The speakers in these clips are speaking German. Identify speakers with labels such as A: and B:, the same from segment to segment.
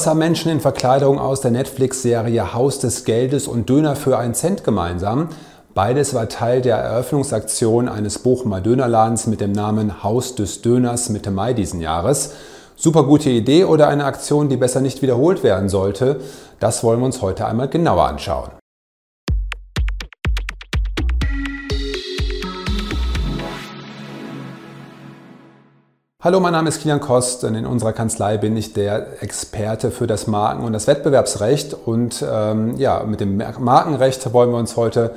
A: Was haben Menschen in Verkleidung aus der Netflix-Serie Haus des Geldes und Döner für einen Cent gemeinsam? Beides war Teil der Eröffnungsaktion eines Bochumer Dönerladens mit dem Namen Haus des Döners Mitte Mai diesen Jahres. Super gute Idee oder eine Aktion, die besser nicht wiederholt werden sollte? Das wollen wir uns heute einmal genauer anschauen. Hallo, mein Name ist Kilian Kost und in unserer Kanzlei bin ich der Experte für das Marken- und das Wettbewerbsrecht. Und ähm, ja, mit dem Markenrecht wollen wir uns heute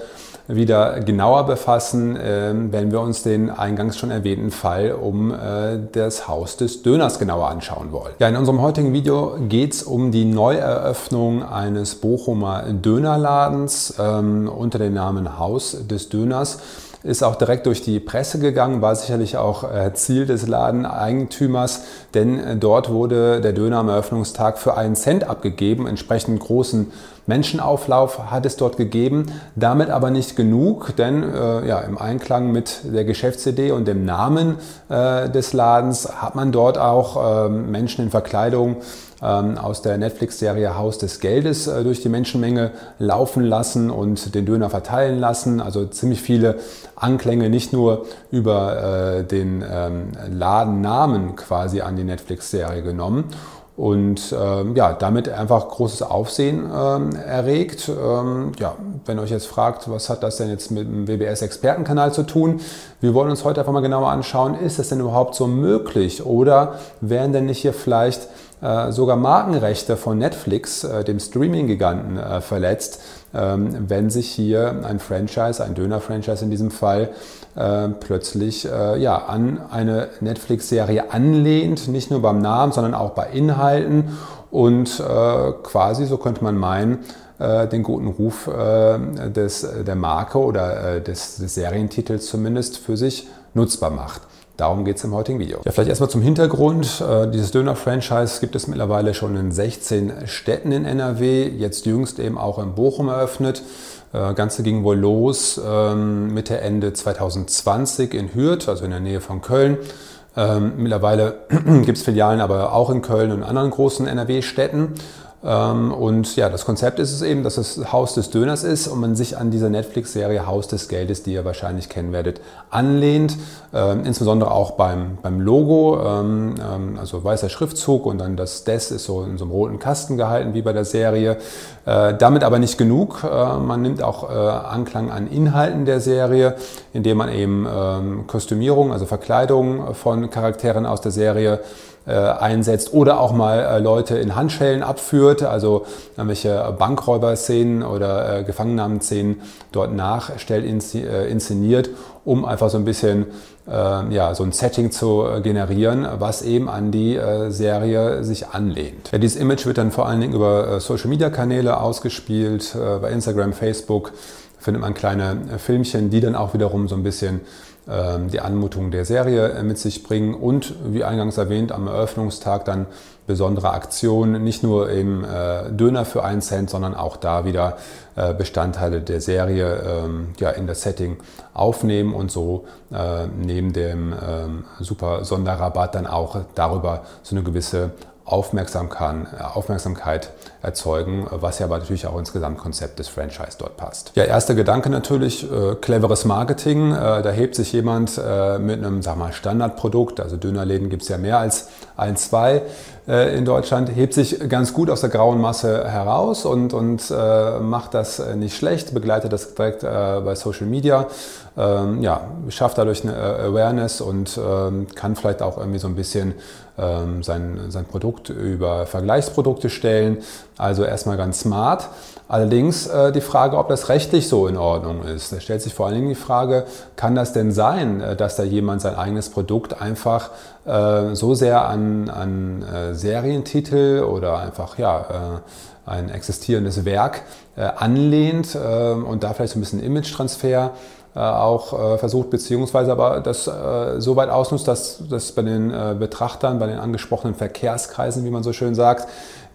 A: wieder genauer befassen, äh, wenn wir uns den eingangs schon erwähnten Fall um äh, das Haus des Döners genauer anschauen wollen. Ja, in unserem heutigen Video geht es um die Neueröffnung eines Bochumer Dönerladens ähm, unter dem Namen Haus des Döners ist auch direkt durch die Presse gegangen, war sicherlich auch äh, Ziel des Ladeneigentümers, denn äh, dort wurde der Döner am Eröffnungstag für einen Cent abgegeben. Entsprechend großen Menschenauflauf hat es dort gegeben, damit aber nicht genug, denn äh, ja, im Einklang mit der Geschäftsidee und dem Namen äh, des Ladens hat man dort auch äh, Menschen in Verkleidung ähm, aus der Netflix-Serie Haus des Geldes äh, durch die Menschenmenge laufen lassen und den Döner verteilen lassen. Also ziemlich viele Anklänge nicht nur über äh, den ähm, Ladennamen quasi an die Netflix-Serie genommen und ähm, ja, damit einfach großes Aufsehen ähm, erregt. Ähm, ja, wenn ihr euch jetzt fragt, was hat das denn jetzt mit dem WBS-Expertenkanal zu tun? Wir wollen uns heute einfach mal genauer anschauen, ist das denn überhaupt so möglich oder wären denn nicht hier vielleicht äh, sogar Markenrechte von Netflix, äh, dem Streaming-Giganten, äh, verletzt, ähm, wenn sich hier ein Franchise, ein Döner-Franchise in diesem Fall, äh, plötzlich äh, ja, an eine Netflix-Serie anlehnt, nicht nur beim Namen, sondern auch bei Inhalten und äh, quasi, so könnte man meinen, äh, den guten Ruf äh, des, der Marke oder des, des Serientitels zumindest für sich nutzbar macht. Darum geht es im heutigen Video. Ja, vielleicht erstmal zum Hintergrund. Dieses Döner-Franchise gibt es mittlerweile schon in 16 Städten in NRW, jetzt jüngst eben auch in Bochum eröffnet. Das Ganze ging wohl los ähm, Mitte, Ende 2020 in Hürth, also in der Nähe von Köln. Ähm, mittlerweile gibt es Filialen aber auch in Köln und anderen großen NRW-Städten. Ähm, und ja, das Konzept ist es eben, dass es Haus des Döners ist und man sich an diese Netflix-Serie Haus des Geldes, die ihr wahrscheinlich kennen werdet, anlehnt. Ähm, insbesondere auch beim, beim Logo, ähm, also weißer Schriftzug und dann das Des ist so in so einem roten Kasten gehalten wie bei der Serie. Äh, damit aber nicht genug. Äh, man nimmt auch äh, Anklang an Inhalten der Serie, indem man eben Kostümierung, also Verkleidung von Charakteren aus der Serie einsetzt oder auch mal äh, Leute in Handschellen abführt, also irgendwelche Bankräuber-Szenen oder äh, Gefangennahmenszenen dort nachstellt, inszeniert, um einfach so ein bisschen ja, so ein Setting zu generieren, was eben an die Serie sich anlehnt. Ja, dieses Image wird dann vor allen Dingen über Social-Media-Kanäle ausgespielt, bei Instagram, Facebook findet man kleine Filmchen, die dann auch wiederum so ein bisschen ähm, die Anmutung der Serie äh, mit sich bringen und wie eingangs erwähnt am Eröffnungstag dann besondere Aktionen, nicht nur im äh, Döner für einen Cent, sondern auch da wieder äh, Bestandteile der Serie ähm, ja, in das Setting aufnehmen und so neben dem ähm, super Sonderrabatt dann auch darüber so eine gewisse Aufmerksamkeit, erzeugen, was ja aber natürlich auch ins Gesamtkonzept des Franchise dort passt. Ja, erster Gedanke natürlich, äh, cleveres Marketing. Äh, da hebt sich jemand äh, mit einem sag mal, Standardprodukt, also Dönerläden gibt es ja mehr als ein, zwei äh, in Deutschland, hebt sich ganz gut aus der grauen Masse heraus und, und äh, macht das nicht schlecht, begleitet das direkt äh, bei Social Media. Ähm, ja, schafft dadurch eine Awareness und ähm, kann vielleicht auch irgendwie so ein bisschen ähm, sein, sein Produkt über Vergleichsprodukte stellen. Also erstmal ganz smart. Allerdings äh, die Frage, ob das rechtlich so in Ordnung ist. Da stellt sich vor allen Dingen die Frage, kann das denn sein, äh, dass da jemand sein eigenes Produkt einfach äh, so sehr an, an äh, Serientitel oder einfach ja, äh, ein existierendes Werk äh, anlehnt und da vielleicht so ein bisschen Image-Transfer auch äh, versucht, beziehungsweise aber das äh, so weit ausnutzt, dass das bei den Betrachtern, bei den angesprochenen Verkehrskreisen, wie man so schön sagt,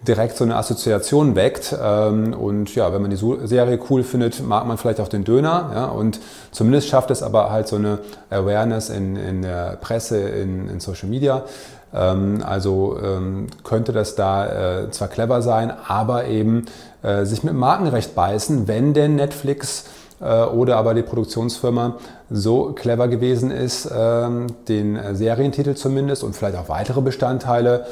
A: direkt so eine Assoziation weckt. Ähm, und ja, wenn man die Serie cool findet, mag man vielleicht auch den Döner. Ja, und zumindest schafft es aber halt so eine Awareness in, in der Presse, in, in Social Media. Ähm, also ähm, könnte das da äh, zwar clever sein, aber eben äh, sich mit Markenrecht beißen, wenn denn Netflix äh, oder aber die Produktionsfirma so clever gewesen ist, ähm, den Serientitel zumindest und vielleicht auch weitere Bestandteile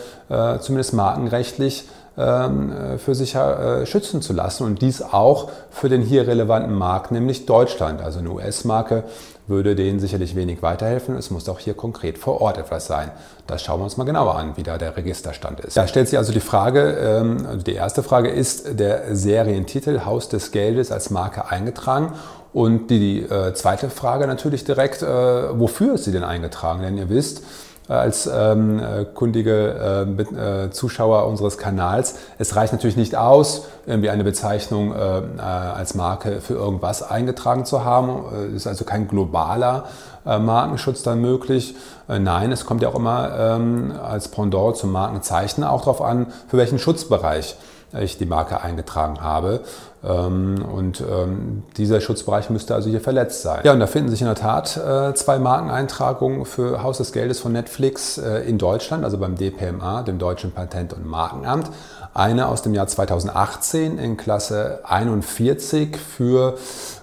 A: zumindest markenrechtlich für sich äh, schützen zu lassen und dies auch für den hier relevanten Markt, nämlich Deutschland. Also eine US-Marke würde denen sicherlich wenig weiterhelfen. Es muss auch hier konkret vor Ort etwas sein. Das schauen wir uns mal genauer an, wie da der Registerstand ist. Da stellt sich also die Frage, ähm, also die erste Frage ist der Serientitel Haus des Geldes als Marke eingetragen? Und die äh, zweite Frage natürlich direkt, äh, wofür ist sie denn eingetragen? Denn ihr wisst, als ähm, kundige äh, äh, Zuschauer unseres Kanals. Es reicht natürlich nicht aus, irgendwie eine Bezeichnung äh, äh als Marke für irgendwas eingetragen zu haben. Ist also kein globaler äh, Markenschutz dann möglich. Äh, nein, es kommt ja auch immer ähm, als Pendant zum Markenzeichen auch darauf an, für welchen Schutzbereich ich die Marke eingetragen habe. Ähm, und ähm, dieser Schutzbereich müsste also hier verletzt sein. Ja, und da finden sich in der Tat äh, zwei Markeneintragungen für Haus des Geldes von Netflix äh, in Deutschland, also beim DPMA, dem Deutschen Patent- und Markenamt. Eine aus dem Jahr 2018 in Klasse 41 für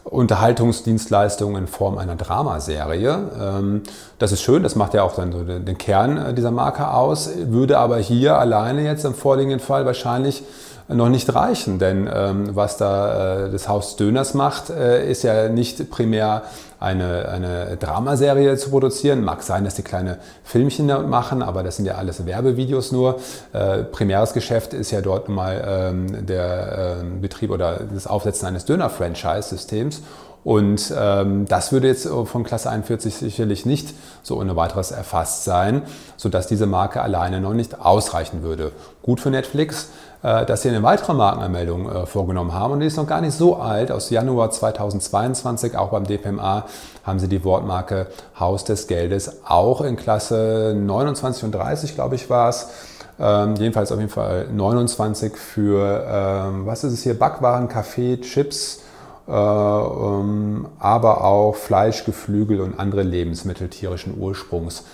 A: Unterhaltungsdienstleistungen in Form einer Dramaserie. Ähm, das ist schön, das macht ja auch dann so den Kern äh, dieser Marke aus, würde aber hier alleine jetzt im vorliegenden Fall wahrscheinlich noch nicht reichen, denn ähm, was da äh, das Haus Döners macht, äh, ist ja nicht primär eine, eine Dramaserie zu produzieren. Mag sein, dass die kleine Filmchen damit machen, aber das sind ja alles Werbevideos nur. Äh, primäres Geschäft ist ja dort mal ähm, der äh, Betrieb oder das Aufsetzen eines Döner-Franchise-Systems. Und ähm, das würde jetzt von Klasse 41 sicherlich nicht so ohne weiteres erfasst sein, sodass diese Marke alleine noch nicht ausreichen würde. Gut für Netflix, dass sie eine weitere Markenanmeldung äh, vorgenommen haben und die ist noch gar nicht so alt. Aus Januar 2022, auch beim DPMA, haben sie die Wortmarke Haus des Geldes auch in Klasse 29 und 30, glaube ich, war es. Ähm, jedenfalls auf jeden Fall 29 für, ähm, was ist es hier, Backwaren, Kaffee, Chips, äh, ähm, aber auch Fleisch, Geflügel und andere Lebensmittel tierischen Ursprungs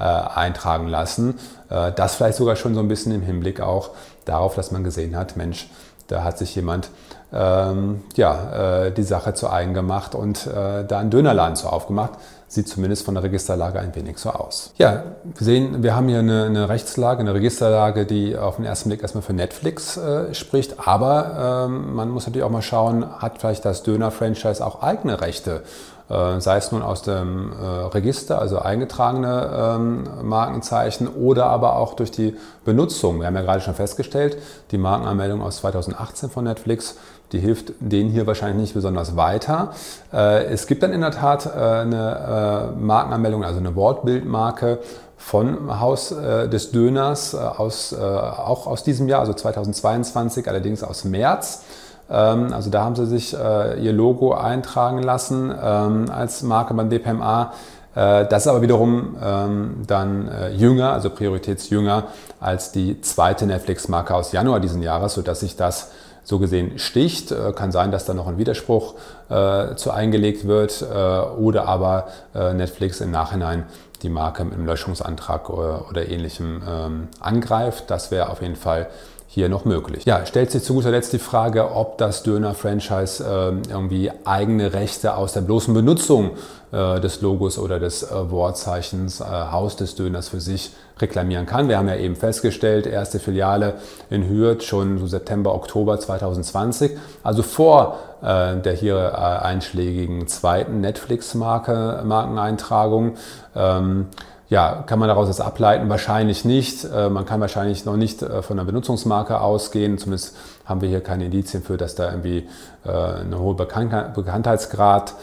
A: äh, eintragen lassen. Äh, das vielleicht sogar schon so ein bisschen im Hinblick auch darauf, dass man gesehen hat, Mensch, da hat sich jemand ähm, ja, äh, die Sache zu eigen gemacht und äh, da einen Dönerladen zu aufgemacht. Sieht zumindest von der Registerlage ein wenig so aus. Ja, wir sehen, wir haben hier eine, eine Rechtslage, eine Registerlage, die auf den ersten Blick erstmal für Netflix äh, spricht. Aber ähm, man muss natürlich auch mal schauen, hat vielleicht das Döner-Franchise auch eigene Rechte? Äh, sei es nun aus dem äh, Register, also eingetragene ähm, Markenzeichen oder aber auch durch die Benutzung. Wir haben ja gerade schon festgestellt, die Markenanmeldung aus 2018 von Netflix die hilft denen hier wahrscheinlich nicht besonders weiter. Äh, es gibt dann in der Tat äh, eine äh, Markenanmeldung, also eine Wortbildmarke von Haus des Döners aus, auch aus diesem Jahr, also 2022, allerdings aus März. Ähm, also da haben sie sich ihr Logo eintragen lassen ähm, als Marke beim DPMA. Das ist aber wiederum ähm, dann jünger, also prioritätsjünger als die zweite Netflix-Marke aus Januar diesen Jahres, sodass sich das so gesehen sticht. Äh, kann sein, dass da noch ein Widerspruch äh, zu eingelegt wird äh, oder aber äh, Netflix im Nachhinein die Marke mit einem Löschungsantrag oder, oder ähnlichem ähm, angreift. Das wäre auf jeden Fall hier noch möglich. Ja, stellt sich zu guter Letzt die Frage, ob das Döner-Franchise äh, irgendwie eigene Rechte aus der bloßen Benutzung äh, des Logos oder des äh, Wortzeichens äh, Haus des Döners für sich reklamieren kann. Wir haben ja eben festgestellt, erste Filiale in Hürth schon so September, Oktober 2020, also vor äh, der hier äh, einschlägigen zweiten Netflix-Markeneintragung. Ähm, ja, kann man daraus das ableiten? Wahrscheinlich nicht. Äh, man kann wahrscheinlich noch nicht äh, von einer Benutzungsmarke ausgehen. Zumindest haben wir hier keine Indizien für, dass da irgendwie äh, eine hohe Bekanntheitsgrad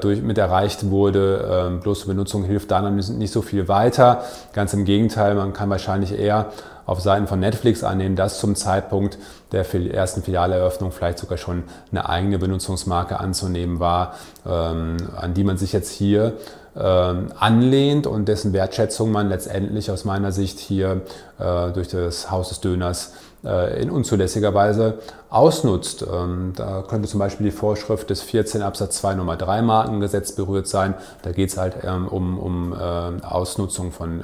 A: durch, mit erreicht wurde. Ähm, bloße Benutzung hilft da nicht so viel weiter. Ganz im Gegenteil, man kann wahrscheinlich eher auf Seiten von Netflix annehmen, dass zum Zeitpunkt der ersten Filialeröffnung vielleicht sogar schon eine eigene Benutzungsmarke anzunehmen war, ähm, an die man sich jetzt hier ähm, anlehnt und dessen Wertschätzung man letztendlich aus meiner Sicht hier äh, durch das Haus des Döners in unzulässiger Weise ausnutzt. Ähm, da könnte zum Beispiel die Vorschrift des 14 Absatz 2 Nummer 3 Markengesetz berührt sein. Da geht es halt ähm, um, um Ausnutzung von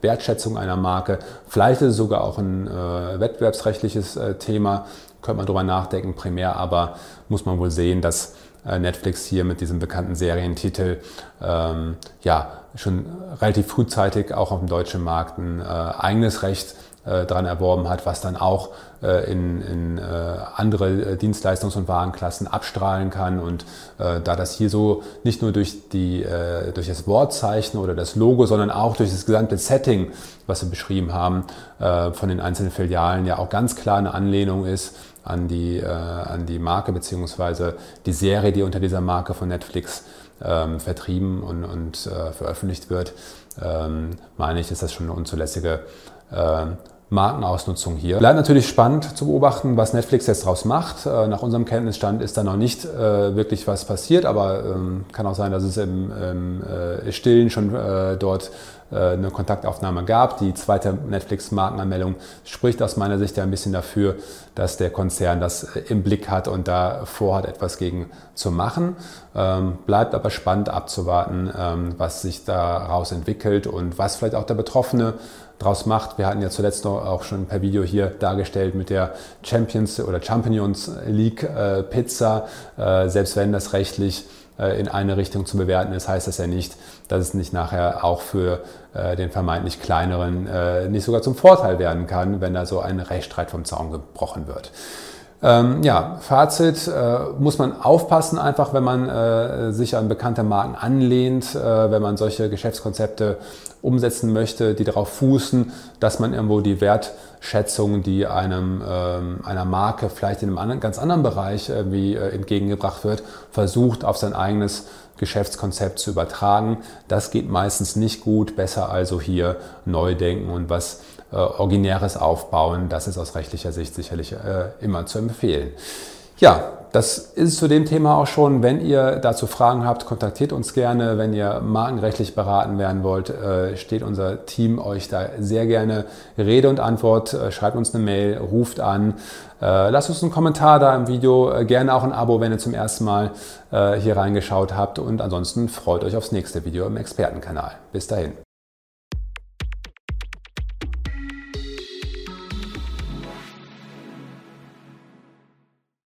A: Wertschätzung einer Marke. Vielleicht ist es sogar auch ein wettbewerbsrechtliches Thema, könnte man darüber nachdenken, primär aber muss man wohl sehen, dass äh, Netflix hier mit diesem bekannten Serientitel ähm, ja schon relativ frühzeitig auch auf dem deutschen Markt ein äh, eigenes Recht äh, dran erworben hat, was dann auch äh, in, in äh, andere Dienstleistungs- und Warenklassen abstrahlen kann. Und äh, da das hier so nicht nur durch, die, äh, durch das Wortzeichen oder das Logo, sondern auch durch das gesamte Setting, was wir beschrieben haben, äh, von den einzelnen Filialen ja auch ganz klar eine Anlehnung ist an die, äh, an die Marke bzw. die Serie, die unter dieser Marke von Netflix ähm, vertrieben und, und äh, veröffentlicht wird, ähm, meine ich, ist das schon eine unzulässige äh, Markenausnutzung hier. Bleibt natürlich spannend zu beobachten, was Netflix jetzt daraus macht. Äh, nach unserem Kenntnisstand ist da noch nicht äh, wirklich was passiert, aber ähm, kann auch sein, dass es im, im äh, Stillen schon dort eine Kontaktaufnahme gab. Die zweite Netflix-Markenanmeldung spricht aus meiner Sicht ja ein bisschen dafür, dass der Konzern das äh, im Blick hat und da vorhat, etwas gegen zu machen. Ähm, bleibt aber spannend abzuwarten, ähm, was sich daraus entwickelt und was vielleicht auch der Betroffene draus macht. Wir hatten ja zuletzt auch schon per Video hier dargestellt mit der Champions oder Champions League äh, Pizza. Äh, selbst wenn das rechtlich äh, in eine Richtung zu bewerten ist, heißt das ja nicht, dass es nicht nachher auch für äh, den vermeintlich kleineren äh, nicht sogar zum Vorteil werden kann, wenn da so ein Rechtsstreit vom Zaun gebrochen wird. Ähm, ja, Fazit, äh, muss man aufpassen einfach, wenn man äh, sich an bekannte Marken anlehnt, äh, wenn man solche Geschäftskonzepte umsetzen möchte, die darauf fußen, dass man irgendwo die Wertschätzung, die einem, ähm, einer Marke vielleicht in einem anderen, ganz anderen Bereich irgendwie äh, entgegengebracht wird, versucht auf sein eigenes Geschäftskonzept zu übertragen. Das geht meistens nicht gut, besser also hier neu denken und was äh, Originäres aufbauen. Das ist aus rechtlicher Sicht sicherlich äh, immer zu empfehlen. Ja, das ist zu dem Thema auch schon. Wenn ihr dazu Fragen habt, kontaktiert uns gerne. Wenn ihr markenrechtlich beraten werden wollt, äh, steht unser Team euch da sehr gerne Rede und Antwort. Äh, schreibt uns eine Mail, ruft an. Äh, lasst uns einen Kommentar da im Video, gerne auch ein Abo, wenn ihr zum ersten Mal hier reingeschaut habt. Und ansonsten freut euch aufs nächste Video im Expertenkanal. Bis dahin.